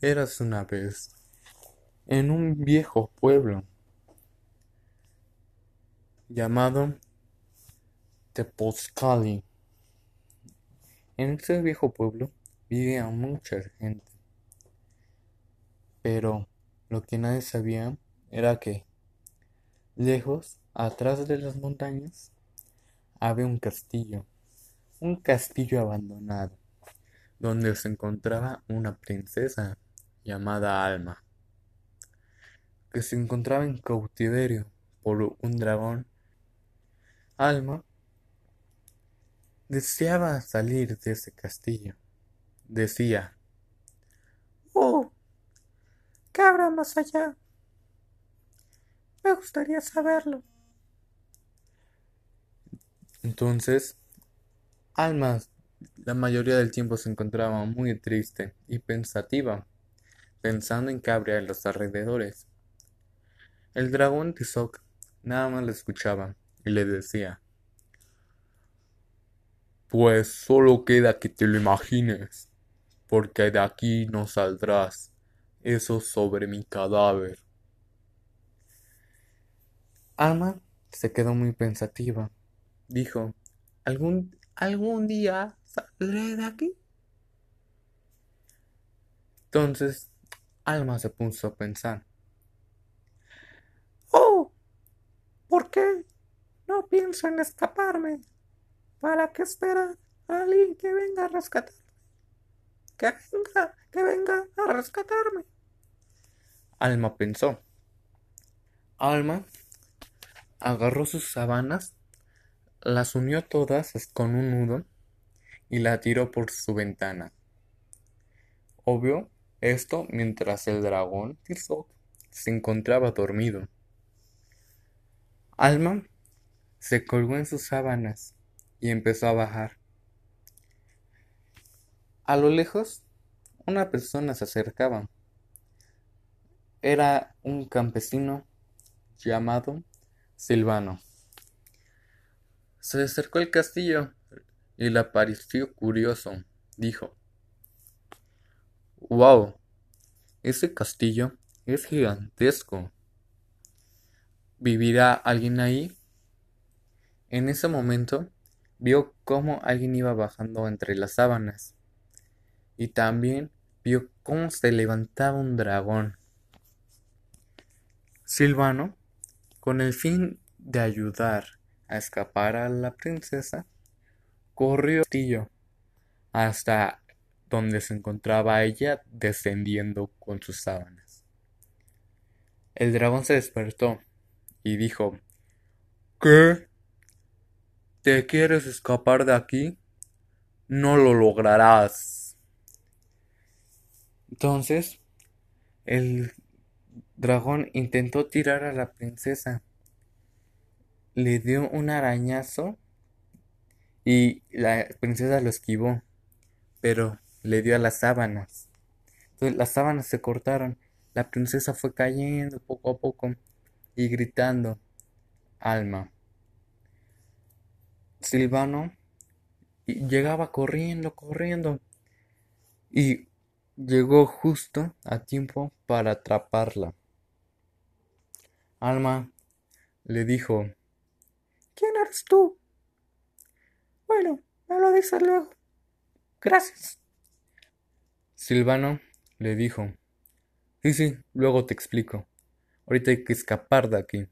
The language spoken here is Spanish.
Eras una vez en un viejo pueblo llamado Tepozcali. En ese viejo pueblo vivía mucha gente, pero lo que nadie sabía era que lejos, atrás de las montañas, había un castillo, un castillo abandonado, donde se encontraba una princesa llamada Alma, que se encontraba en cautiverio por un dragón. Alma deseaba salir de ese castillo. Decía, Oh, ¿qué habrá más allá? Me gustaría saberlo. Entonces, Alma la mayoría del tiempo se encontraba muy triste y pensativa, pensando en en los alrededores. El dragón Tizoc nada más le escuchaba y le decía, Pues solo queda que te lo imagines, porque de aquí no saldrás, eso sobre mi cadáver. Alma se quedó muy pensativa. Dijo, ¿algún, algún día saldré de aquí? Entonces, Alma se puso a pensar. Oh, ¿por qué no pienso en escaparme? ¿Para qué esperar a alguien que venga a rescatarme? Que venga, que venga a rescatarme. Alma pensó. Alma agarró sus sábanas, las unió todas con un nudo y la tiró por su ventana. Obvio, esto mientras el dragón Tizoc se encontraba dormido. Alma se colgó en sus sábanas y empezó a bajar. A lo lejos, una persona se acercaba. Era un campesino llamado Silvano. Se acercó al castillo y le pareció curioso. Dijo, ¡Wow! Ese castillo es gigantesco. ¿Vivirá alguien ahí? En ese momento vio cómo alguien iba bajando entre las sábanas y también vio cómo se levantaba un dragón. Silvano, con el fin de ayudar a escapar a la princesa, corrió al castillo hasta donde se encontraba ella descendiendo con sus sábanas. El dragón se despertó y dijo ¿Qué? ¿Te quieres escapar de aquí? No lo lograrás. Entonces, el dragón intentó tirar a la princesa. Le dio un arañazo y la princesa lo esquivó, pero le dio a las sábanas. Entonces las sábanas se cortaron. La princesa fue cayendo poco a poco y gritando, Alma. Silvano llegaba corriendo, corriendo y llegó justo a tiempo para atraparla. Alma le dijo, ¿Quién eres tú? Bueno, me lo dices luego. Gracias. Silvano le dijo, Sí, sí, luego te explico. Ahorita hay que escapar de aquí.